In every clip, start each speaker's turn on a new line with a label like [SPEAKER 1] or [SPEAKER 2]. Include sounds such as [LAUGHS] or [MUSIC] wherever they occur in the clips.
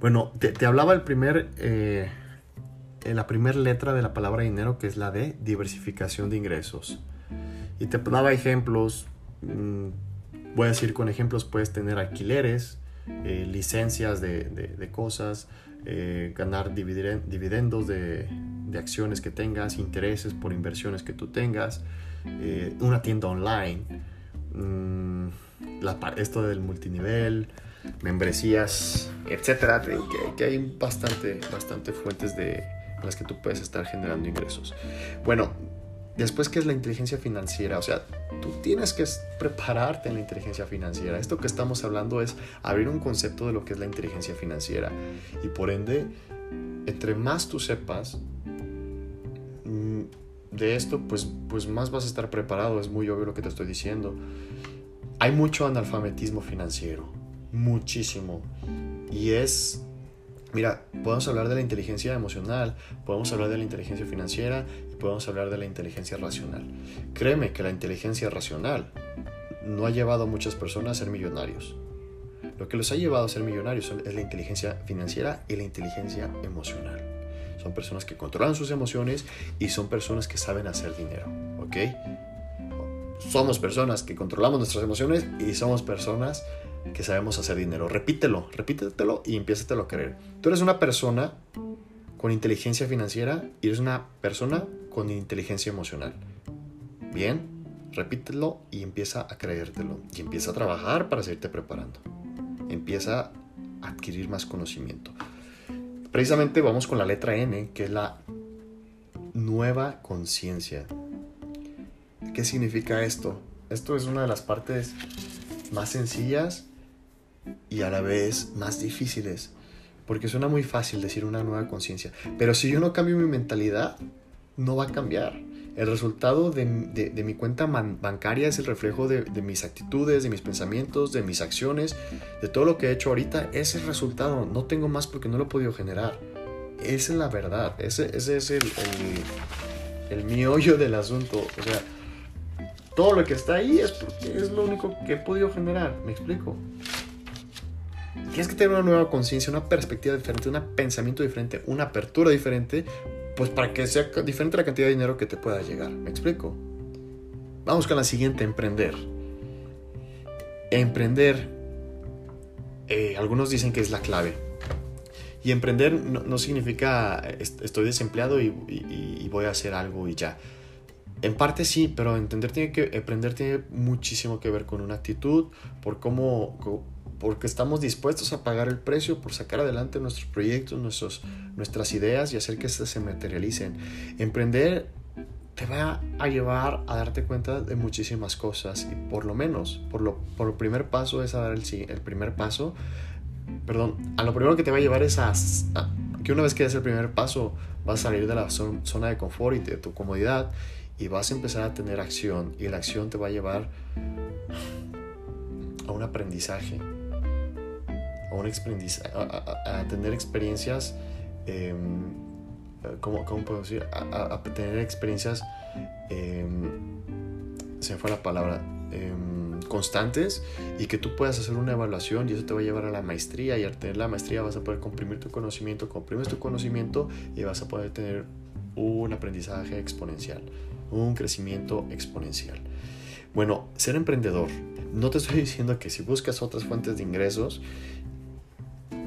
[SPEAKER 1] Bueno, te, hablaba el primer, eh, la primera letra de la palabra dinero, que es la de diversificación de ingresos. Y te daba ejemplos, mm, voy a decir con ejemplos, puedes tener alquileres, eh, licencias de, cosas, eh, ganar dividendos de, acciones que tengas, intereses por inversiones que tú tengas, una tienda online, mm, esto del multinivel, membresías, etcétera, que, hay bastante, bastante fuentes de las que tú puedes estar generando ingresos. Bueno, después, ¿qué es la inteligencia financiera? O sea, tú tienes que prepararte en la inteligencia financiera. Esto que estamos hablando es abrir un concepto de lo que es la inteligencia financiera. Y por ende, entre más tú sepas mm, de esto, pues, pues más vas a estar preparado. Es muy obvio lo que te estoy diciendo. Hay mucho analfabetismo financiero muchísimo. Y es, mira, podemos hablar de la inteligencia emocional, podemos hablar de la inteligencia financiera y podemos hablar de la inteligencia racional. Créeme que la inteligencia racional no ha llevado a muchas personas a ser millonarios. Lo que los ha llevado a ser millonarios es la inteligencia financiera y la inteligencia emocional. Son personas que controlan sus emociones y son personas que saben hacer dinero, ¿ok? Somos personas que controlamos nuestras emociones y somos personas que sabemos hacer dinero. Repítelo, repítetelo y empiézatelo a creer. Tú eres una persona con inteligencia financiera y eres una persona con inteligencia emocional. Bien, repítelo y empieza a creértelo. Y empieza a trabajar para seguirte preparando. Empieza a adquirir más conocimiento. Precisamente vamos con la letra N, que es la nueva conciencia. ¿Qué significa esto? Esto es una de las partes más sencillas y a la vez más difíciles. Porque suena muy fácil decir una nueva conciencia. Pero si yo no cambio mi mentalidad, no va a cambiar. El resultado de, mi cuenta bancaria es el reflejo de, mis actitudes, de mis pensamientos, de mis acciones, de todo lo que he hecho ahorita. Es el resultado. No tengo más porque no lo he podido generar. Esa es la verdad. Ese, ese es el, el, el del asunto. O sea, todo lo que está ahí es porque es lo único que he podido generar. ¿Me explico? Tienes que tener una nueva conciencia, una perspectiva diferente, un pensamiento diferente, una apertura diferente, pues para que sea diferente la cantidad de dinero que te pueda llegar. ¿Me explico? Vamos con la siguiente, emprender. Emprender, eh, algunos dicen que es la clave. Y emprender no, significa estoy desempleado y, voy a hacer algo y ya. En parte sí, pero entender tiene que emprender tiene muchísimo que ver con una actitud, por cómo porque estamos dispuestos a pagar el precio por sacar adelante nuestros proyectos, nuestros, nuestras ideas y hacer que éstas se materialicen. Emprender te va a llevar a darte cuenta de muchísimas cosas y por lo menos, por lo, por el primer paso es a dar el, el primer paso, perdón, a lo primero que te va a llevar es a, que una vez que des el primer paso vas a salir de la zona de confort y de tu comodidad y vas a empezar a tener acción y la acción te va a llevar a un aprendizaje a, un tener experiencias, eh, ¿cómo, puedo decir? A, tener experiencias, em, se me fue la palabra, em, constantes y que tú puedas hacer una evaluación y eso te va a llevar a la maestría y al tener la maestría vas a poder comprimir tu conocimiento, comprimes tu conocimiento y vas a poder tener un aprendizaje exponencial, un crecimiento exponencial. Bueno, ser emprendedor, no te estoy [LAUGHS] diciendo que si buscas otras fuentes de ingresos,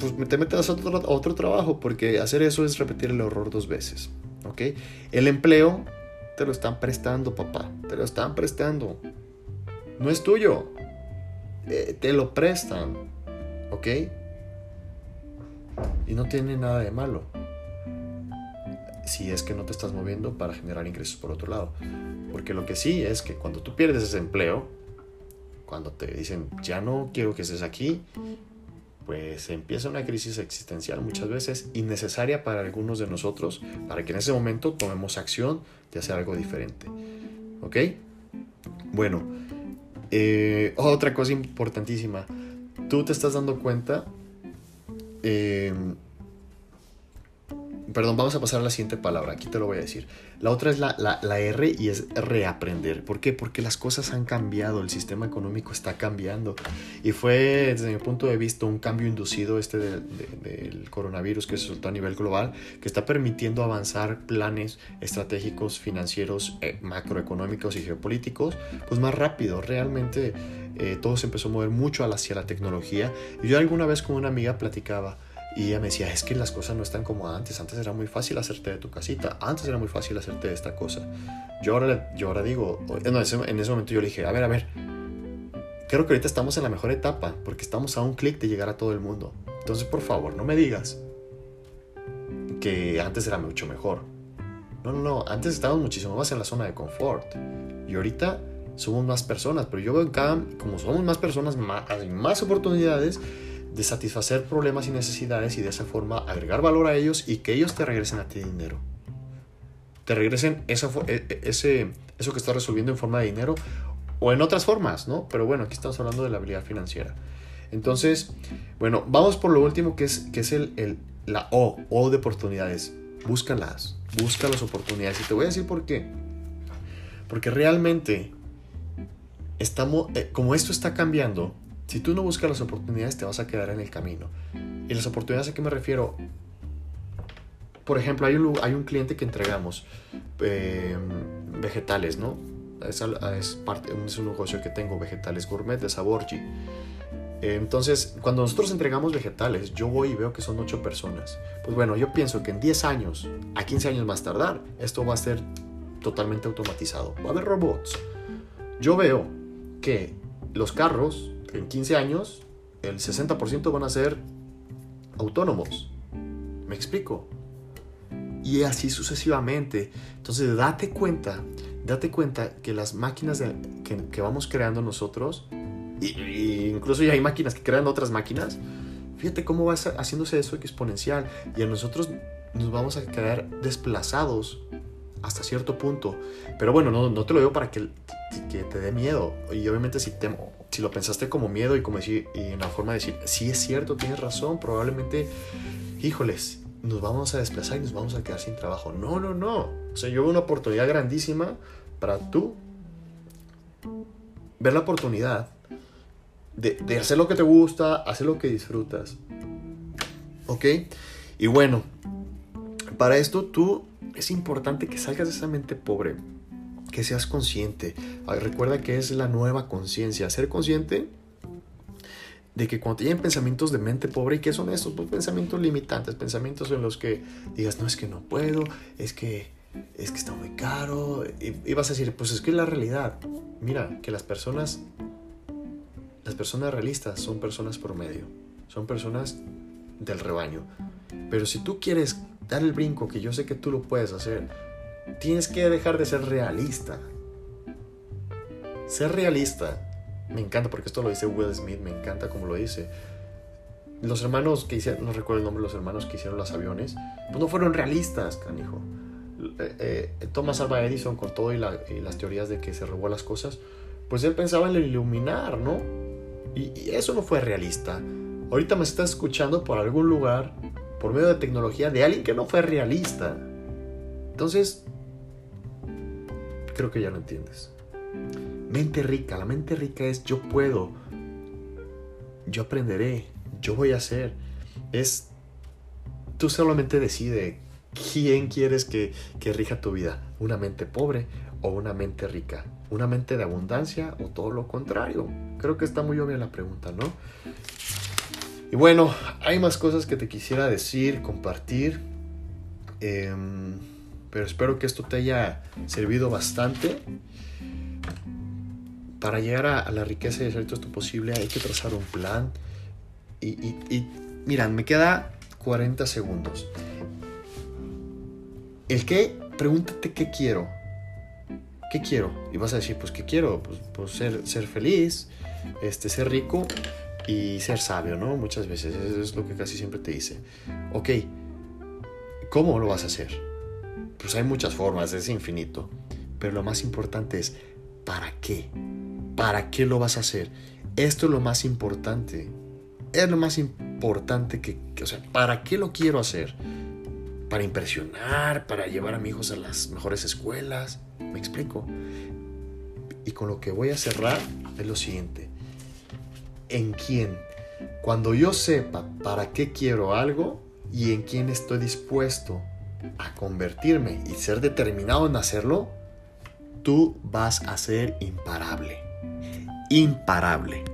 [SPEAKER 1] pues te metes a otro, trabajo, porque hacer eso es repetir el error dos veces. ¿Ok? El empleo te lo están prestando, papá. Te lo están prestando. No es tuyo. Eh, te lo prestan. ¿Ok? Y no tiene nada de malo. Si es que no te estás moviendo para generar ingresos por otro lado. Porque lo que sí es que cuando tú pierdes ese empleo, cuando te dicen, ya no quiero que estés aquí, pues empieza una crisis existencial muchas veces innecesaria para algunos de nosotros, para que en ese momento tomemos acción de hacer algo diferente. ¿Ok? Bueno, eh, otra cosa importantísima, tú te estás dando cuenta em, Perdón, vamos a pasar a la siguiente palabra, aquí te lo voy a decir. La otra es la, la, R y es reaprender. ¿Por qué? Porque las cosas han cambiado, el sistema económico está cambiando. Y fue, desde mi punto de vista, un cambio inducido este del coronavirus que se soltó a nivel global, que está permitiendo avanzar planes estratégicos, financieros, eh, macroeconómicos y geopolíticos, pues más rápido. Realmente eh, todo se empezó a mover mucho hacia la tecnología. Y yo alguna vez con una amiga platicaba, y ella me decía, es que las cosas no están como antes. Antes era muy fácil hacerte de tu casita. Antes era muy fácil hacerte de esta cosa. Yo ahora, yo ahora digo, en ese momento yo le dije, a ver, a ver. Creo que ahorita estamos en la mejor etapa porque estamos a un clic de llegar a todo el mundo. Entonces, por favor, no me digas que antes era mucho mejor. No, no, no. Antes estábamos muchísimo más en la zona de confort. Y ahorita somos más personas. Pero yo veo en cada, como somos más personas, hay más oportunidades de satisfacer problemas y necesidades y de esa forma agregar valor a ellos y que ellos te regresen a ti dinero. Te regresen esa, e, e, ese, eso que estás resolviendo en forma de dinero o en otras formas, ¿no? Pero bueno, aquí estamos hablando de la habilidad financiera. Entonces, bueno, vamos por lo último que es, que es el, el, la O, O de oportunidades. Búscalas, busca las oportunidades. Y te voy a decir por qué. Porque realmente, estamos, eh, como esto está cambiando, si tú no buscas las oportunidades, te vas a quedar en el camino. ¿Y las oportunidades a qué me refiero? Por ejemplo, hay un, hay un cliente que entregamos em, vegetales, ¿no? Es, es, un negocio que tengo, vegetales gourmet de Saborgi. Entonces, cuando nosotros entregamos vegetales, yo voy y veo que son 8 personas. Pues bueno, yo pienso que en 10 años, a 15 años más tardar, esto va a ser totalmente automatizado. Va a haber robots. Yo veo que los carros en 15 años el 60% van a ser autónomos. ¿Me explico? Y así sucesivamente. Entonces date cuenta, date cuenta que las máquinas que, vamos creando nosotros, y, incluso ya hay máquinas que crean otras máquinas, fíjate cómo va haciéndose eso exponencial. Y a nosotros nos vamos a quedar desplazados hasta cierto punto. Pero bueno, no, no te lo digo para que, que, te dé miedo. Y obviamente si, te, si lo pensaste como miedo y como decir, y en la forma de decir, sí es cierto, tienes razón, probablemente, híjoles, nos vamos a desplazar y nos vamos a quedar sin trabajo. No, no, no. O sea, yo veo una oportunidad grandísima para tú ver la oportunidad de, de hacer lo que te gusta, hacer lo que disfrutas. ¿Ok? Y bueno, para esto tú es importante que salgas de esa mente pobre, que seas consciente. Ah, recuerda que es la nueva conciencia. Ser consciente de que cuando te pensamientos de mente pobre, ¿y qué son estos? Pues pensamientos limitantes, pensamientos en los que digas, no es que no puedo, es que, es que está muy caro, y, vas a decir, pues es que es la realidad. Mira, que las personas, las personas realistas son personas promedio, son personas del rebaño. Pero si tú quieres dar el brinco, que yo sé que tú lo puedes hacer, tienes que dejar de ser realista. Ser realista, me encanta porque esto lo dice Will Smith, me encanta como lo dice. Los hermanos que hicieron, no recuerdo el nombre los hermanos que hicieron los aviones, pues no fueron realistas, canijo. Eh, eh, Thomas Alva Edison con todo y, las teorías de que se robó las cosas, pues él pensaba en iluminar, ¿no? Y, y, eso no fue realista. Ahorita me estás escuchando por algún lugar por medio de tecnología de alguien que no fue realista. Entonces, creo que ya lo entiendes. Mente rica, la mente rica es yo puedo, yo aprenderé, yo voy a hacer. Es, tú solamente decide quién quieres que, que rija tu vida, una mente pobre o una mente rica, una mente de abundancia o todo lo contrario. Creo que está muy obvia la pregunta, ¿no? Y bueno, hay más cosas que te quisiera decir, compartir. Em, pero espero que esto te haya servido bastante. Para llegar a, la riqueza y hacer todo esto posible hay que trazar un plan. Y, y, miran, me queda 40 segundos. El qué, pregúntate qué quiero. ¿Qué quiero? Y vas a decir, pues, ¿qué quiero? Pues, pues ser, ser feliz, este, ser rico y ser sabio, ¿no? Muchas veces, eso es lo que casi siempre te dice. Ok, ¿cómo lo vas a hacer? Pues hay muchas formas, es infinito. Pero lo más importante es, ¿para qué? ¿Para qué lo vas a hacer? Esto es lo más importante. Es lo más importante que, o sea, ¿para qué lo quiero hacer? para impresionar, para llevar a mis hijos a las mejores escuelas. ¿Me explico? Y con lo que voy a cerrar es lo siguiente. ¿En quién? Cuando yo sepa para qué quiero algo y en quién estoy dispuesto a convertirme y ser determinado en hacerlo, tú vas a ser imparable. Imparable.